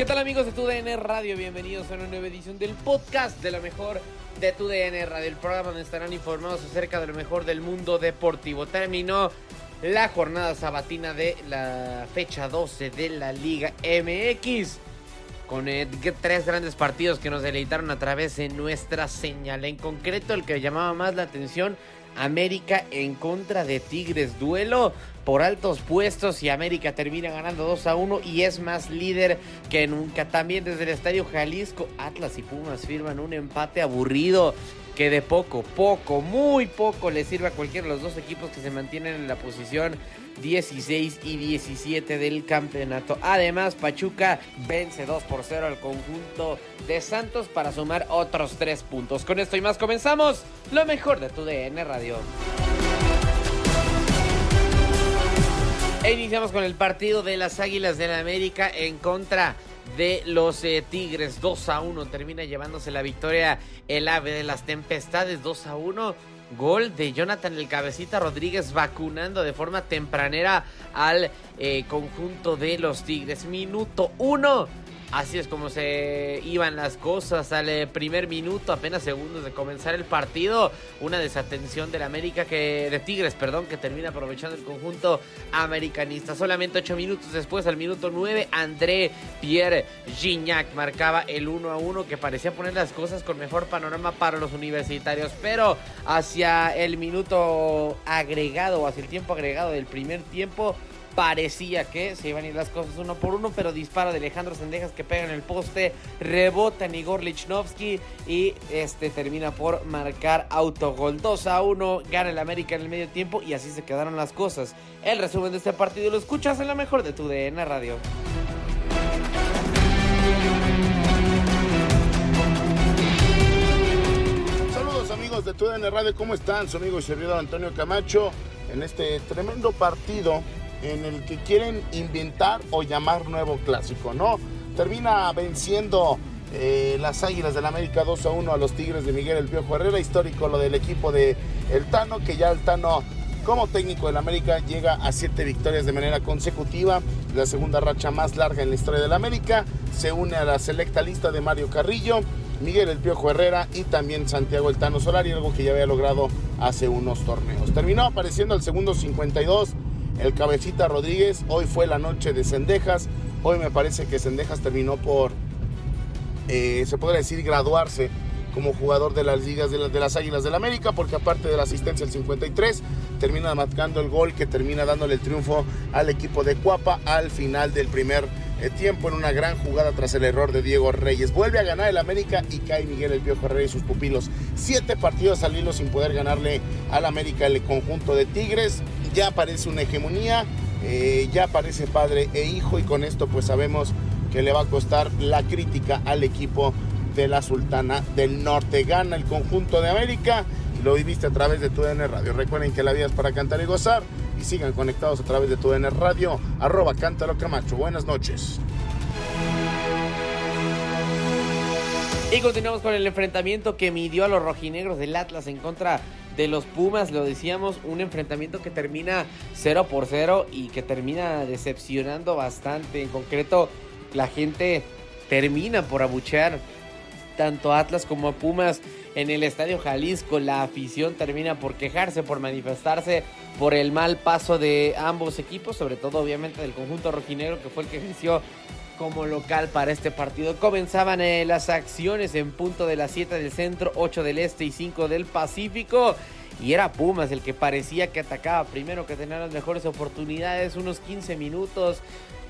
¿Qué tal amigos de TUDN Radio? Bienvenidos a una nueva edición del podcast de lo mejor de TUDN Radio, el programa donde estarán informados acerca de lo mejor del mundo deportivo. Terminó la jornada sabatina de la fecha 12 de la Liga MX con eh, tres grandes partidos que nos deleitaron a través de nuestra señal. En concreto, el que llamaba más la atención, América en contra de Tigres. Duelo por altos puestos y América termina ganando 2 a 1 y es más líder que nunca. También desde el Estadio Jalisco, Atlas y Pumas firman un empate aburrido que de poco, poco, muy poco le sirve a cualquiera de los dos equipos que se mantienen en la posición 16 y 17 del campeonato. Además, Pachuca vence 2 por 0 al conjunto de Santos para sumar otros 3 puntos. Con esto y más comenzamos lo mejor de tu DN Radio. E iniciamos con el partido de las Águilas del la América en contra de los eh, Tigres 2 a 1 termina llevándose la victoria el ave de las tempestades 2 a 1 gol de Jonathan el cabecita Rodríguez vacunando de forma tempranera al eh, conjunto de los Tigres. Minuto 1 Así es como se iban las cosas al eh, primer minuto, apenas segundos de comenzar el partido. Una desatención del América que. de Tigres, perdón, que termina aprovechando el conjunto americanista. Solamente ocho minutos después, al minuto 9, André Pierre Gignac marcaba el 1 a 1 que parecía poner las cosas con mejor panorama para los universitarios. Pero hacia el minuto agregado, hacia el tiempo agregado del primer tiempo parecía que se iban a ir las cosas uno por uno, pero disparo de Alejandro Sendejas que pega en el poste, rebota en Igor Lichnowsky y este termina por marcar autogol 2 a 1, gana el América en el medio tiempo y así se quedaron las cosas. El resumen de este partido lo escuchas en la mejor de tu DN Radio. Saludos amigos de TUDN Radio, ¿cómo están? Su amigo y servidor Antonio Camacho en este tremendo partido en el que quieren inventar o llamar nuevo clásico, ¿no? Termina venciendo eh, las Águilas del América 2 a 1 a los Tigres de Miguel El Piojo Herrera, histórico lo del equipo de El Tano, que ya El Tano como técnico del América llega a siete victorias de manera consecutiva, la segunda racha más larga en la historia del América, se une a la selecta lista de Mario Carrillo, Miguel El Piojo Herrera y también Santiago El Tano Solari, algo que ya había logrado hace unos torneos. Terminó apareciendo al segundo 52 el cabecita Rodríguez. Hoy fue la noche de Cendejas. Hoy me parece que Cendejas terminó por, eh, se podría decir, graduarse como jugador de las ligas de, las Águilas del América, porque aparte de la asistencia del 53, termina marcando el gol que termina dándole el triunfo al equipo de Cuapa al final del primer eh, tiempo en una gran jugada tras el error de Diego Reyes. Vuelve a ganar el América y cae Miguel El Piojo y sus pupilos. Siete partidos al hilo sin poder ganarle al América el conjunto de Tigres. Ya aparece una hegemonía, eh, ya aparece padre e hijo y con esto pues sabemos que le va a costar la crítica al equipo de la Sultana del Norte. Gana el conjunto de América lo viviste a través de tu DN Radio. Recuerden que la vida es para cantar y gozar y sigan conectados a través de tu DN Radio, arroba Cántalo Camacho. Buenas noches. Y continuamos con el enfrentamiento que midió a los rojinegros del Atlas en contra de los Pumas, lo decíamos, un enfrentamiento que termina 0 por 0 y que termina decepcionando bastante. En concreto, la gente termina por abuchear tanto a Atlas como a Pumas en el Estadio Jalisco. La afición termina por quejarse, por manifestarse por el mal paso de ambos equipos, sobre todo obviamente del conjunto rojinegro que fue el que venció como local para este partido. Comenzaban eh, las acciones en punto de las 7 del centro, 8 del este y 5 del Pacífico. Y era Pumas el que parecía que atacaba primero, que tenía las mejores oportunidades, unos 15 minutos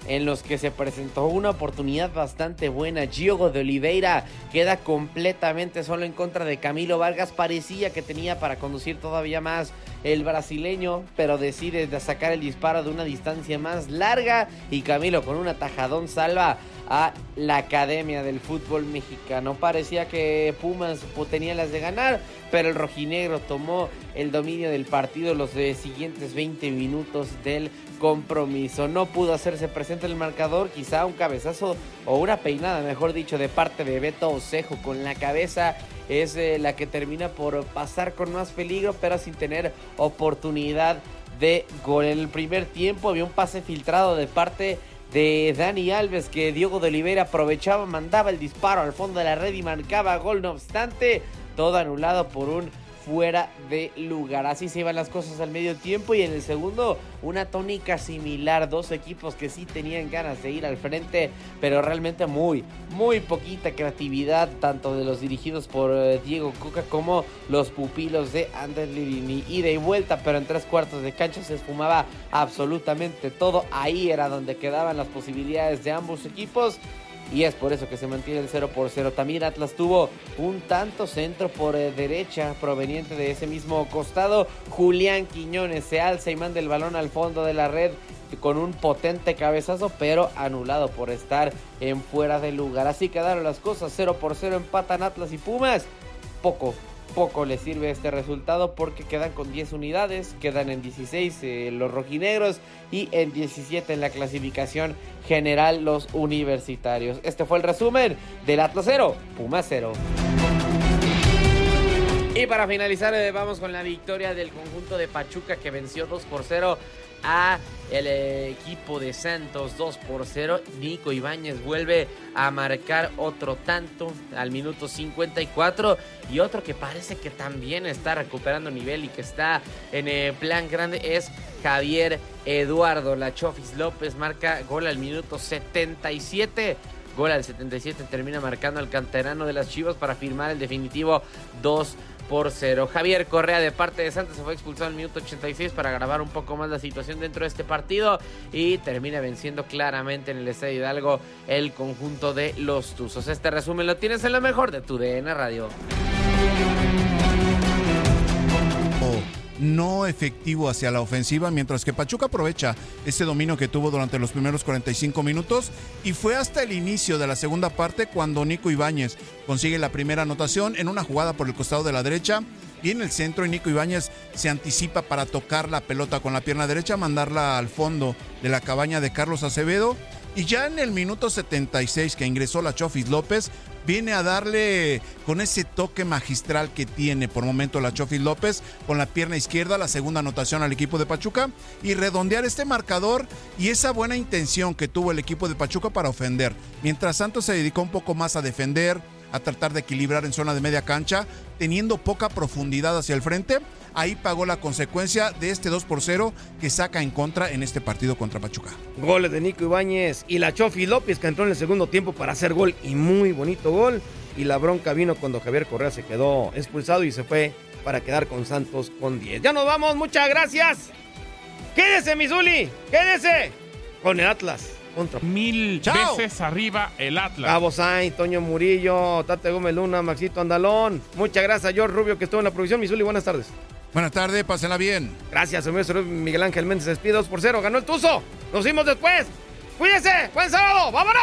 en los que se presentó una oportunidad bastante buena. Giogo de Oliveira queda completamente solo en contra de Camilo Vargas. Parecía que tenía para conducir todavía más el brasileño, pero decide sacar el disparo de una distancia más larga y Camilo con un atajadón salva a la Academia del Fútbol Mexicano. Parecía que Pumas tenía las de ganar, pero el rojinegro tomó el dominio del partido los siguientes 20 minutos del compromiso. No pudo hacerse presente el marcador, quizá un cabezazo o una peinada, mejor dicho, de parte de Beto Osejo con la cabeza es eh, la que termina por pasar con más peligro, pero sin tener oportunidad de gol. En el primer tiempo había un pase filtrado de parte de Dani Alves que Diego de Oliveira aprovechaba, mandaba el disparo al fondo de la red y marcaba gol. No obstante, todo anulado por un fuera de lugar. Así se iban las cosas al medio tiempo y en el segundo una tónica similar. Dos equipos que sí tenían ganas de ir al frente, pero realmente muy, muy poquita creatividad, tanto de los dirigidos por eh, Diego Coca como los pupilos de Andrés Lirini. Ida y vuelta, pero en tres cuartos de cancha se esfumaba absolutamente todo. Ahí era donde quedaban las posibilidades de ambos equipos y es por eso que se mantiene el 0 por 0. También Atlas tuvo un tanto centro por eh, derecha proveniente de ese mismo costado. Julián Quiñones se alza y manda el balón al fondo de la red con un potente cabezazo, pero anulado por estar en fuera de lugar. Así quedaron las cosas, 0 por 0 empatan Atlas y Pumas. Poco, poco le sirve este resultado porque quedan con 10 unidades, quedan en 16 eh, los rojinegros y en 17 en la clasificación general los universitarios. Este fue el resumen del Atlas 0, Puma 0. Y para finalizar eh, vamos con la victoria del conjunto de Pachuca que venció 2 por 0 a el equipo de Santos 2 por 0. Nico Ibáñez vuelve a marcar otro tanto al minuto 54 y otro que parece que también está recuperando nivel y que está en el plan grande es Javier Eduardo. Lachofis López marca gol al minuto 77 gol al 77 termina marcando al canterano de las Chivas para firmar el definitivo 2 por cero. Javier Correa de parte de Santos se fue expulsado en minuto 86 para grabar un poco más la situación dentro de este partido y termina venciendo claramente en el Estadio Hidalgo el conjunto de los Tuzos. Este resumen lo tienes en lo mejor de tu DN Radio no efectivo hacia la ofensiva, mientras que Pachuca aprovecha ese dominio que tuvo durante los primeros 45 minutos y fue hasta el inicio de la segunda parte cuando Nico Ibáñez consigue la primera anotación en una jugada por el costado de la derecha y en el centro y Nico Ibáñez se anticipa para tocar la pelota con la pierna derecha, mandarla al fondo de la cabaña de Carlos Acevedo y ya en el minuto 76 que ingresó la Chofis López, viene a darle con ese toque magistral que tiene por momento la Chofis López con la pierna izquierda, la segunda anotación al equipo de Pachuca y redondear este marcador y esa buena intención que tuvo el equipo de Pachuca para ofender. Mientras Santos se dedicó un poco más a defender, a tratar de equilibrar en zona de media cancha, teniendo poca profundidad hacia el frente. Ahí pagó la consecuencia de este 2 por 0 que saca en contra en este partido contra Pachuca. Goles de Nico Ibáñez y la Chofi López que entró en el segundo tiempo para hacer gol y muy bonito gol. Y la bronca vino cuando Javier Correa se quedó expulsado y se fue para quedar con Santos con 10. Ya nos vamos, muchas gracias. Quédese, Misuli, quédese con el Atlas. Contra. Mil Chao. veces arriba el Atlas. Cabo Sainz, Toño Murillo, Tate Gómez Luna, Maxito Andalón. Muchas gracias George Rubio que estuvo en la producción. Misuli, buenas tardes. Buenas tardes, pásenla bien. Gracias, señor Miguel Ángel Méndez despide 2 por 0. Ganó el Tuzo. Nos vimos después. Cuídese. Buen sábado. Vámonos.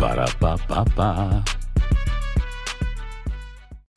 Ba-da-ba-ba-ba.